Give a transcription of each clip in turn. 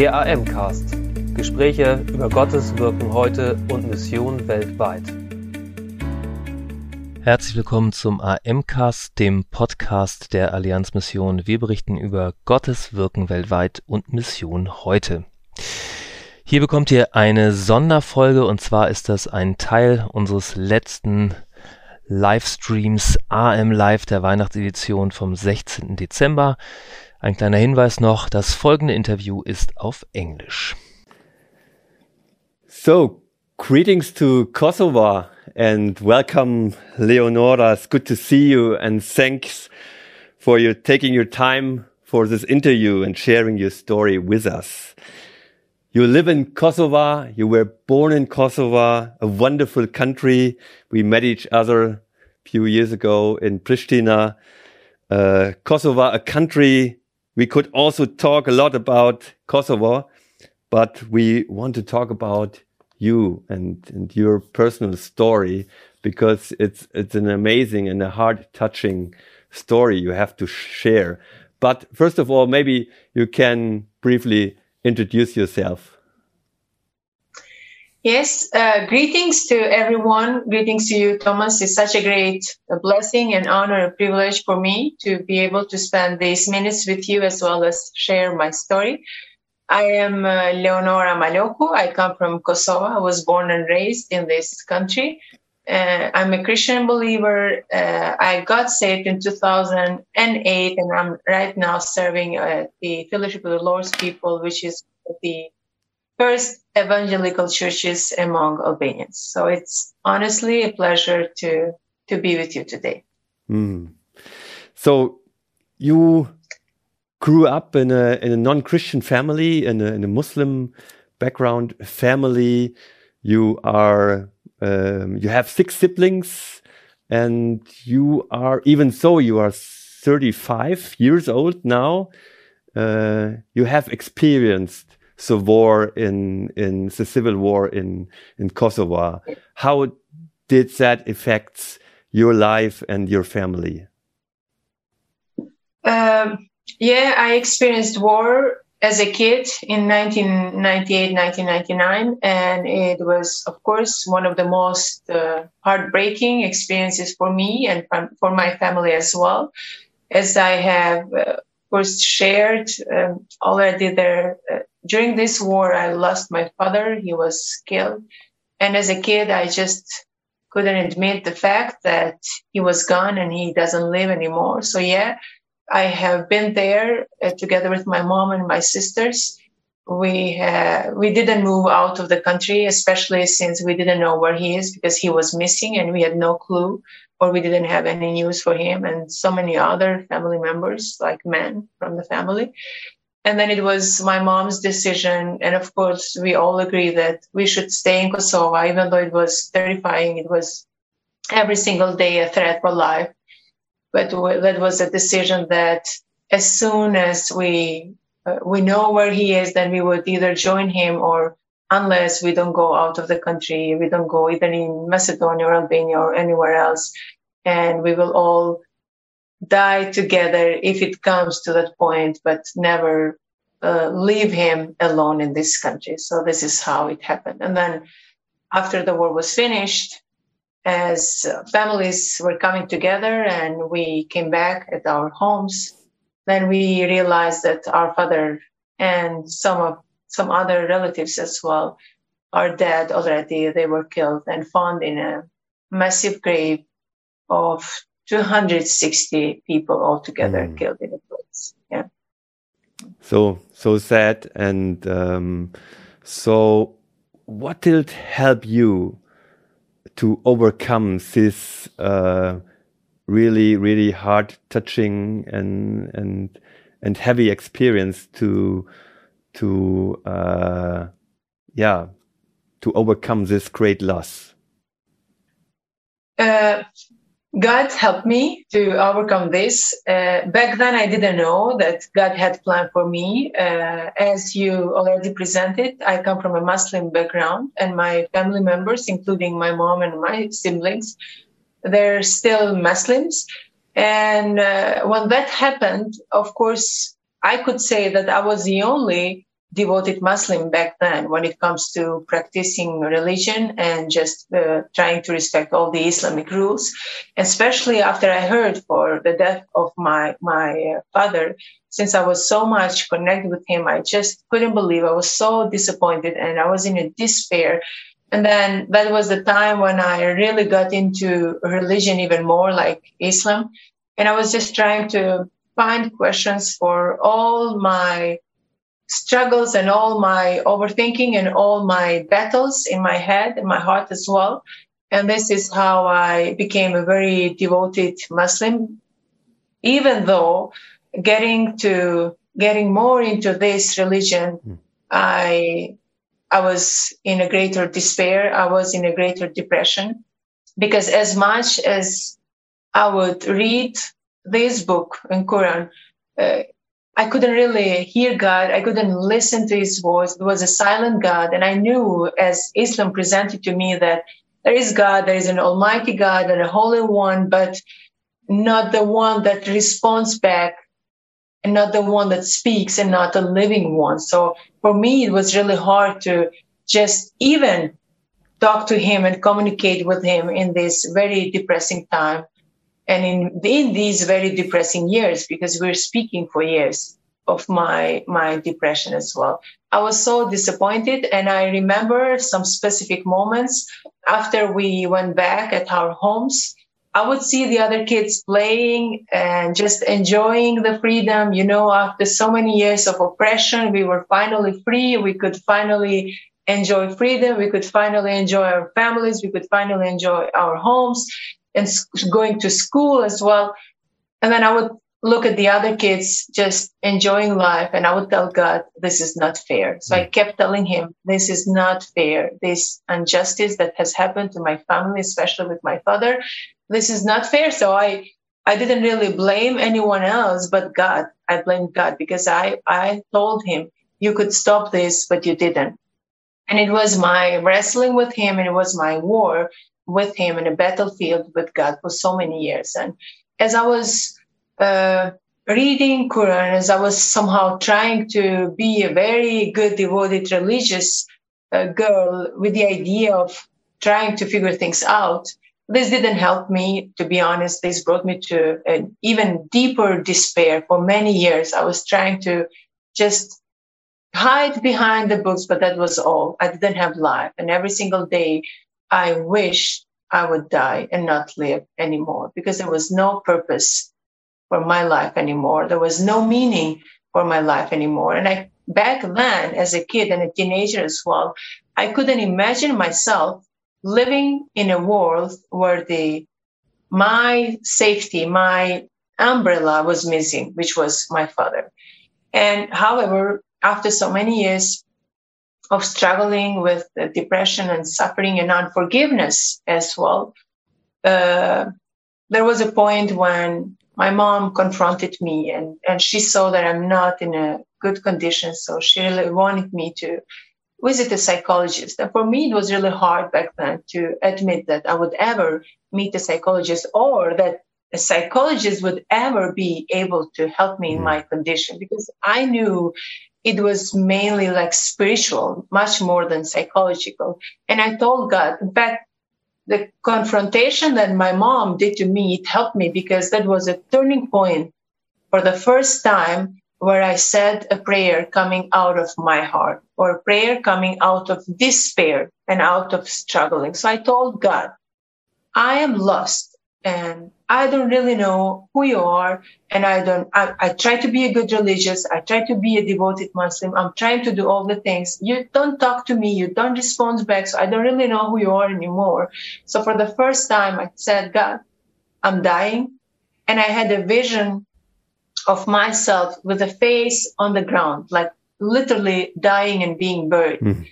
Der AM-Cast. Gespräche über Gottes Wirken heute und Mission weltweit. Herzlich willkommen zum AM-Cast, dem Podcast der Allianzmission. Wir berichten über Gottes Wirken weltweit und Mission heute. Hier bekommt ihr eine Sonderfolge und zwar ist das ein Teil unseres letzten Livestreams AM Live der Weihnachtsedition vom 16. Dezember. Ein kleiner Hinweis noch, das folgende Interview ist auf Englisch. So, greetings to Kosovo and welcome Leonora. It's good to see you and thanks for you taking your time for this interview and sharing your story with us. You live in Kosovo. You were born in Kosovo, a wonderful country. We met each other a few years ago in Pristina. Uh, Kosovo, a country we could also talk a lot about Kosovo, but we want to talk about you and, and your personal story because it's it's an amazing and a heart touching story you have to share. But first of all, maybe you can briefly introduce yourself. Yes, uh, greetings to everyone. Greetings to you, Thomas. It's such a great a blessing and honor and privilege for me to be able to spend these minutes with you as well as share my story. I am uh, Leonora Maloku. I come from Kosovo. I was born and raised in this country. Uh, I'm a Christian believer. Uh, I got saved in 2008, and I'm right now serving at the Fellowship of the Lord's People, which is the first evangelical churches among Albanians. So it's honestly a pleasure to to be with you today. Mm. So you grew up in a in a non-Christian family, in a, in a Muslim background family. You are um, you have six siblings, and you are even so you are 35 years old now. Uh, you have experienced war in in the civil war in in Kosovo. How did that affect your life and your family? Um, yeah, I experienced war as a kid in 1998, 1999, and it was, of course, one of the most uh, heartbreaking experiences for me and for my family as well, as I have, uh, of course, shared um, already there. Uh, during this war, I lost my father; he was killed, and as a kid, I just couldn't admit the fact that he was gone and he doesn't live anymore. So yeah I have been there uh, together with my mom and my sisters. We uh, we didn't move out of the country, especially since we didn't know where he is because he was missing and we had no clue, or we didn't have any news for him and so many other family members, like men from the family. And then it was my mom's decision, and of course we all agree that we should stay in Kosovo, even though it was terrifying. It was every single day a threat for life. But that was a decision that as soon as we uh, we know where he is, then we would either join him or unless we don't go out of the country, we don't go either in Macedonia or Albania or anywhere else, and we will all die together if it comes to that point, but never uh, leave him alone in this country. So this is how it happened. And then after the war was finished, as families were coming together and we came back at our homes, then we realized that our father and some of some other relatives as well are dead already. They were killed and found in a massive grave of 260 people altogether mm. killed in the place. Yeah. So so sad and um, so what did help you to overcome this uh, really really hard touching and and and heavy experience to to uh, yeah to overcome this great loss uh, God helped me to overcome this. Uh, back then, I didn't know that God had planned for me. Uh, as you already presented, I come from a Muslim background, and my family members, including my mom and my siblings, they're still Muslims. And uh, when that happened, of course, I could say that I was the only devoted Muslim back then when it comes to practicing religion and just uh, trying to respect all the Islamic rules. Especially after I heard for the death of my my uh, father, since I was so much connected with him, I just couldn't believe. I was so disappointed and I was in a despair. And then that was the time when I really got into religion even more, like Islam. And I was just trying to find questions for all my struggles and all my overthinking and all my battles in my head and my heart as well. And this is how I became a very devoted Muslim, even though getting to getting more into this religion, mm. I I was in a greater despair. I was in a greater depression because as much as I would read this book in Quran, uh, I couldn't really hear God. I couldn't listen to his voice. It was a silent God. And I knew as Islam presented to me that there is God, there is an almighty God and a holy one, but not the one that responds back and not the one that speaks and not the living one. So for me, it was really hard to just even talk to him and communicate with him in this very depressing time and in, in these very depressing years because we're speaking for years of my my depression as well i was so disappointed. And i remember some specific moments after we went back at our homes. I would see the other kids playing and just enjoying the freedom you know after so many years of oppression we were finally free. We could finally enjoy freedom. We could finally enjoy our families. We could finally enjoy our homes and going to school as well. And then I would look at the other kids just enjoying life and I would tell God, this is not fair. So I mm. kept telling him, this is not fair. This injustice that has happened to my family, especially with my father, this is not fair. So I, I didn't really blame anyone else but God. I blamed God because I, I told him, you could stop this, but you didn't. And it was my wrestling with him and it was my war with him in a battlefield with God for so many years. And as I was uh, reading Quran, as I was somehow trying to be a very good, devoted, religious uh, girl with the idea of trying to figure things out, this didn't help me, to be honest. This brought me to an even deeper despair for many years. I was trying to just hide behind the books, but that was all. I didn't have life. And every single day I wish I would die and not live anymore because there was no purpose for my life anymore. There was no meaning for my life anymore. And I, back then, as a kid and a teenager as well, I couldn't imagine myself living in a world where the, my safety, my umbrella was missing, which was my father. And however, after so many years, of struggling with depression and suffering and unforgiveness as well. Uh, there was a point when my mom confronted me and, and she saw that I'm not in a good condition. So she really wanted me to visit a psychologist. And for me, it was really hard back then to admit that I would ever meet a psychologist or that a psychologist would ever be able to help me in mm-hmm. my condition because I knew it was mainly like spiritual, much more than psychological. And I told God, in fact, the confrontation that my mom did to me, it helped me because that was a turning point for the first time where I said a prayer coming out of my heart or a prayer coming out of despair and out of struggling. So I told God, I am lost and I don't really know who you are. And I don't, I, I try to be a good religious. I try to be a devoted Muslim. I'm trying to do all the things. You don't talk to me. You don't respond back. So I don't really know who you are anymore. So for the first time, I said, God, I'm dying. And I had a vision of myself with a face on the ground, like literally dying and being buried. Mm-hmm.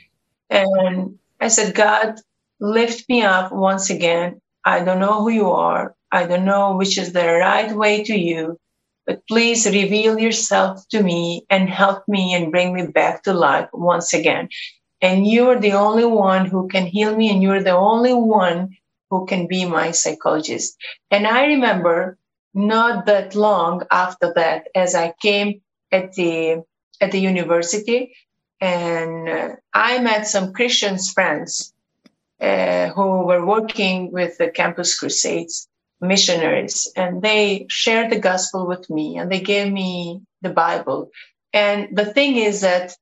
And I said, God, lift me up once again I don't know who you are. I don't know which is the right way to you, but please reveal yourself to me and help me and bring me back to life once again. And you're the only one who can heal me, and you're the only one who can be my psychologist. And I remember not that long after that, as I came at the at the university, and uh, I met some Christians friends uh, who were working with the Campus Crusades missionaries, and they shared the gospel with me, and they gave me the Bible. And the thing is that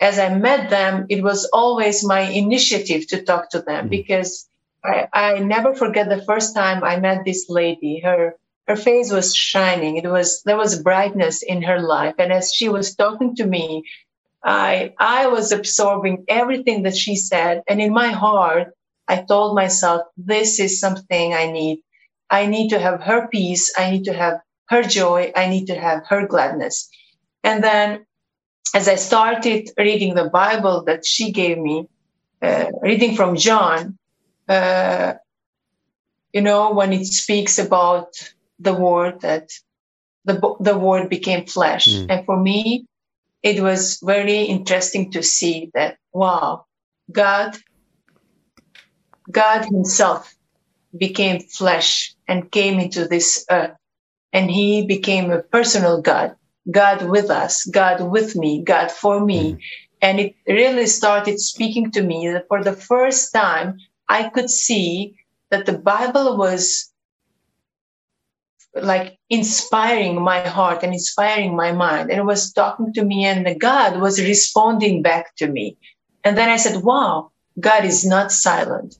as I met them, it was always my initiative to talk to them mm. because I, I never forget the first time I met this lady. Her her face was shining. It was there was brightness in her life, and as she was talking to me, I I was absorbing everything that she said, and in my heart, I told myself, "This is something I need. I need to have her peace. I need to have her joy. I need to have her gladness." And then, as I started reading the Bible that she gave me, uh, reading from John, uh, you know, when it speaks about the word that the the word became flesh mm. and for me it was very interesting to see that wow god god himself became flesh and came into this earth. And he became a personal god god with us god with me god for me. Mm. and it really started speaking to me that for the first time i could see that the bible was like inspiring my heart and inspiring my mind. And it was talking to me and the god was responding back to me. And then i said wow god is not silent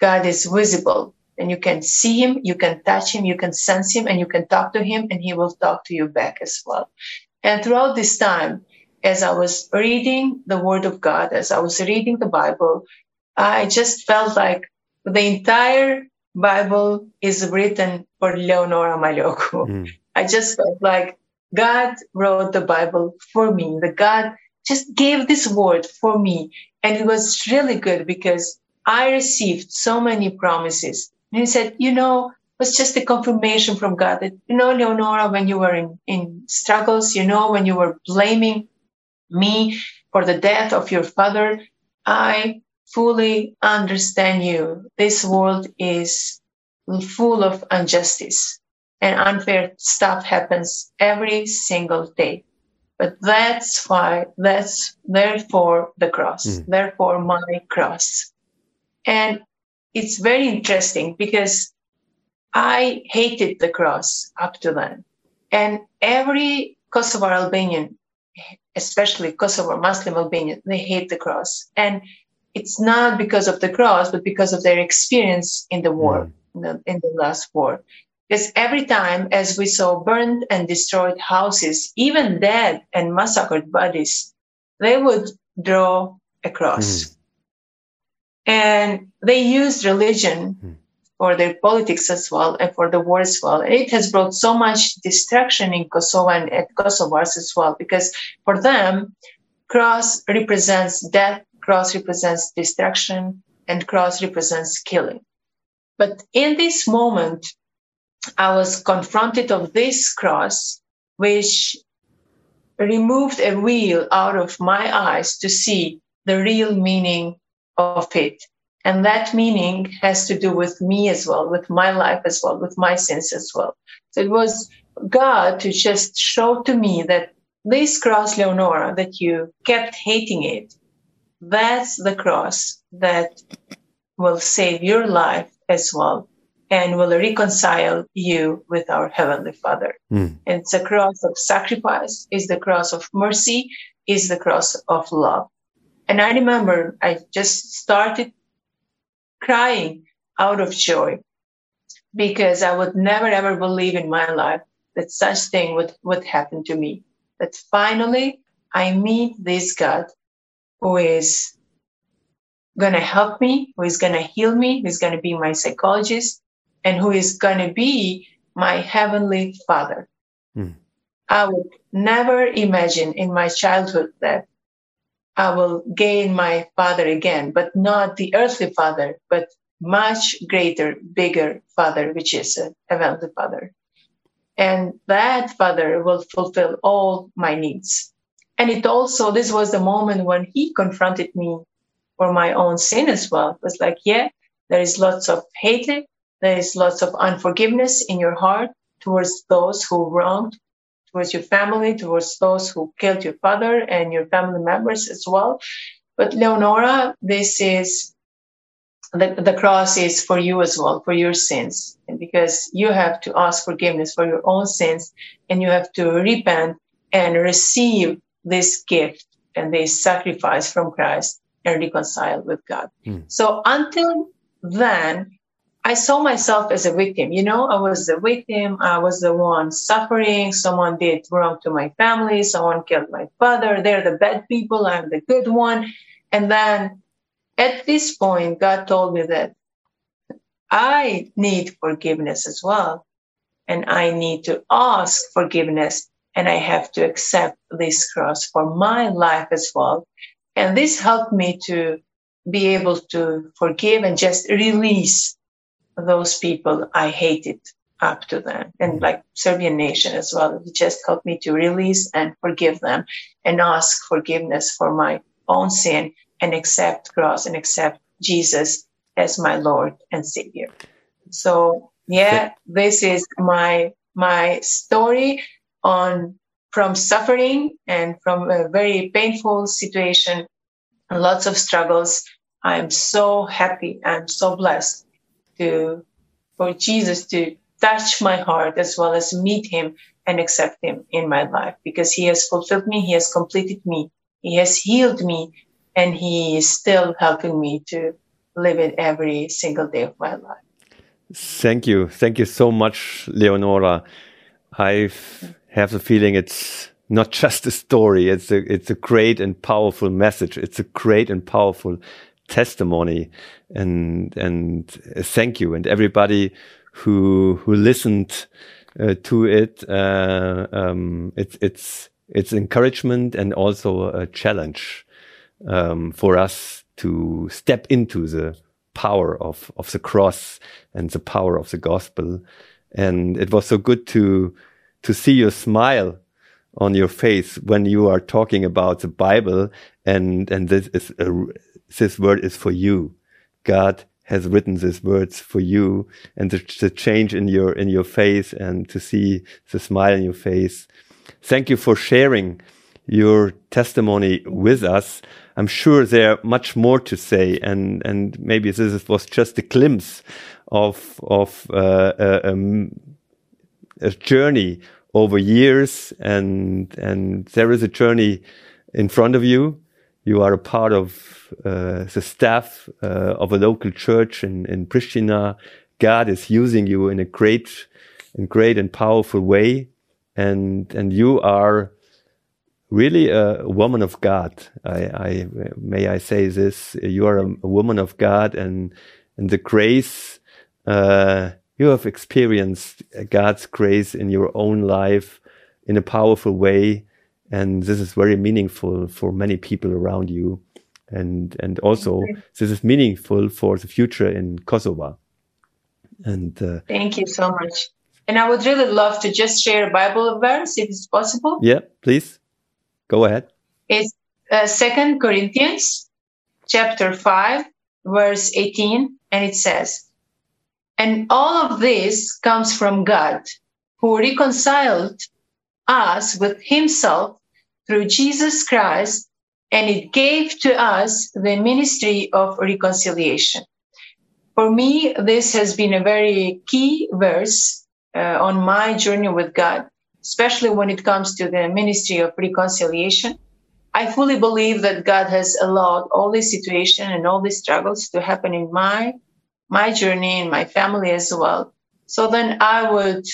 god is visible and you can see him you can touch him you can sense him and you can talk to him and he will talk to you back as well and throughout this time as i was reading the word of god as i was reading the bible i just felt like the entire Bible is written for Leonora Maloku. Mm. I just felt like God wrote the Bible for me. The God just gave this word for me. And it was really good because I received so many promises. And he said, you know, it was just a confirmation from God that, you know, Leonora, when you were in, in struggles, you know, when you were blaming me for the death of your father, I fully understand you. This world is full of injustice and unfair stuff happens every single day. But that's why, that's therefore the cross, mm. therefore my cross. And it's very interesting because I hated the cross up to then. And every Kosovo Albanian, especially Kosovo Muslim Albanian, they hate the cross. And it's not because of the cross, but because of their experience in the war, mm. in, the, in the last war. Because every time, as we saw burned and destroyed houses, even dead and massacred bodies, they would draw a cross. Mm. And they used religion mm. for their politics as well and for the war as well. And it has brought so much destruction in Kosovo and at Kosovars as well, because for them, cross represents death cross represents destruction and cross represents killing. But in this moment, I was confronted of this cross, which removed a wheel out of my eyes to see the real meaning of it. And that meaning has to do with me as well, with my life as well, with my sins as well. So it was God to just show to me that this cross, Leonora, that you kept hating it, that's the cross that will save your life as well and will reconcile you with our heavenly father mm. it's a cross of sacrifice is the cross of mercy is the cross of love and i remember i just started crying out of joy because i would never ever believe in my life that such thing would, would happen to me that finally i meet this god who is going to help me, who is going to heal me, who is going to be my psychologist, and who is going to be my heavenly father. Mm. I would never imagine in my childhood that I will gain my father again, but not the earthly father, but much greater, bigger father, which is a heavenly father. And that father will fulfill all my needs. And it also, this was the moment when he confronted me for my own sin as well. It was like, yeah, there is lots of hatred. There is lots of unforgiveness in your heart towards those who wronged towards your family, towards those who killed your father and your family members as well. But Leonora, this is the, the cross is for you as well, for your sins. And because you have to ask forgiveness for your own sins and you have to repent and receive this gift and this sacrifice from Christ and reconcile with God. Mm. So until then, I saw myself as a victim. You know, I was the victim. I was the one suffering. Someone did wrong to my family. Someone killed my father. They're the bad people. I'm the good one. And then at this point, God told me that I need forgiveness as well. And I need to ask forgiveness and I have to accept this cross for my life as well. And this helped me to be able to forgive and just release those people I hated up to them and mm-hmm. like Serbian nation as well. It just helped me to release and forgive them and ask forgiveness for my own sin and accept cross and accept Jesus as my Lord and Savior. So yeah, this is my my story on from suffering and from a very painful situation, lots of struggles. I'm so happy. I'm so blessed to for Jesus to touch my heart as well as meet him and accept him in my life because he has fulfilled me, he has completed me, he has healed me, and he is still helping me to live it every single day of my life. Thank you. Thank you so much, Leonora. I have the feeling it's not just a story. It's a, it's a great and powerful message. It's a great and powerful testimony. And, and thank you. And everybody who, who listened uh, to it, uh, um, it's, it's, it's encouragement and also a challenge um, for us to step into the power of, of the cross and the power of the gospel. And it was so good to, to see your smile on your face when you are talking about the Bible and, and this is, a, this word is for you. God has written these words for you and the, the change in your, in your face and to see the smile in your face. Thank you for sharing your testimony with us. I'm sure there are much more to say, and and maybe this was just a glimpse of of uh, a, um, a, journey over years, and and there is a journey in front of you. You are a part of uh, the staff uh, of a local church in in Pristina. God is using you in a great, and great and powerful way, and and you are really a woman of God. I, I, may I say this: you are a, a woman of God, and and the grace uh, you have experienced God's grace in your own life in a powerful way, and this is very meaningful for many people around you, and and also this is meaningful for the future in Kosovo. And uh, thank you so much. And I would really love to just share a Bible verse if it's possible. Yeah, please. Go ahead. It's uh, Second Corinthians chapter 5, verse 18, and it says, And all of this comes from God, who reconciled us with himself through Jesus Christ, and it gave to us the ministry of reconciliation. For me, this has been a very key verse uh, on my journey with God especially when it comes to the ministry of reconciliation. I fully believe that God has allowed all this situation and all these struggles to happen in my my journey in my family as well. So then I would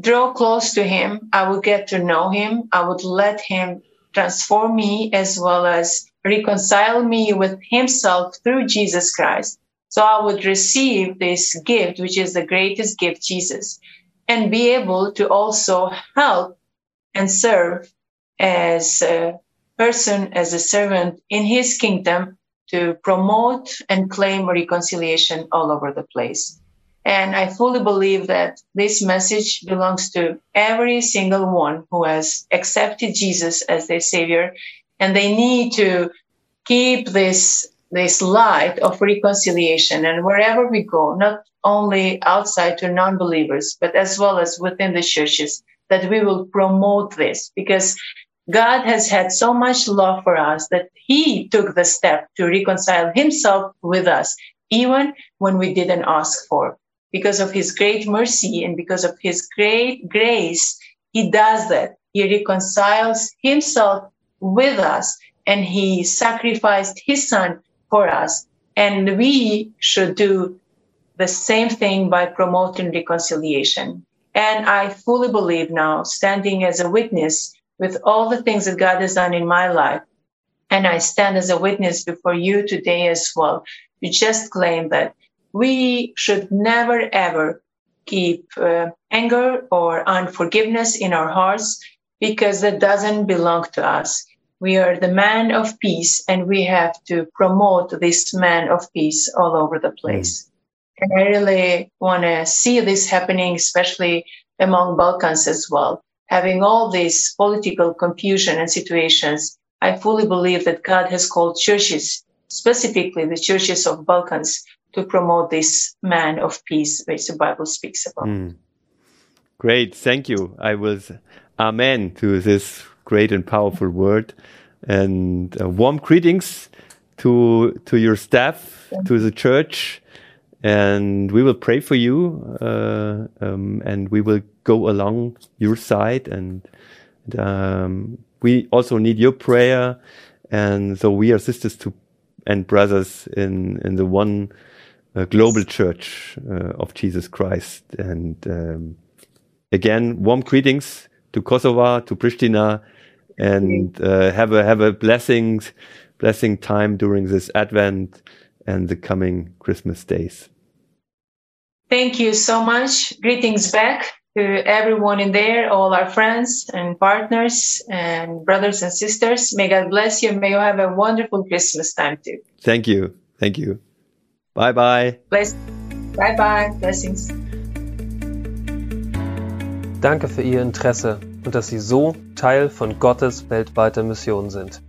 draw close to him. I would get to know him. I would let him transform me as well as reconcile me with himself through Jesus Christ. So I would receive this gift, which is the greatest gift, Jesus and be able to also help and serve as a person, as a servant in his kingdom to promote and claim reconciliation all over the place. And I fully believe that this message belongs to every single one who has accepted Jesus as their savior. And they need to keep this, this light of reconciliation. And wherever we go, not only outside to non-believers, but as well as within the churches, that we will promote this because God has had so much love for us that he took the step to reconcile himself with us, even when we didn't ask for. Because of his great mercy and because of his great grace, he does that. He reconciles himself with us and he sacrificed his son for us. And we should do the same thing by promoting reconciliation. And I fully believe now, standing as a witness with all the things that God has done in my life, and I stand as a witness before you today as well, to just claim that we should never ever keep uh, anger or unforgiveness in our hearts because that doesn't belong to us. We are the man of peace and we have to promote this man of peace all over the place. Mm. And I really want to see this happening, especially among Balkans as well. Having all this political confusion and situations, I fully believe that God has called churches, specifically the churches of Balkans, to promote this man of peace, which the Bible speaks about. Mm. Great, thank you. I was amen to this great and powerful word, and uh, warm greetings to to your staff, to the church, and we will pray for you uh, um, and we will go along your side and um, we also need your prayer and so we are sisters to and brothers in in the one uh, global church uh, of Jesus Christ and um, again warm greetings to Kosovo to Pristina and uh, have a have a blessings blessing time during this Advent and the coming Christmas days. Thank you so much. Greetings back to everyone in there, all our friends and partners and brothers and sisters. May God bless you. May you have a wonderful Christmas time too. Thank you. Thank you. Bye bye. Bless. Bye bye. Blessings. Danke für Ihr Interesse und dass Sie so Teil von Gottes weltweiter Mission sind.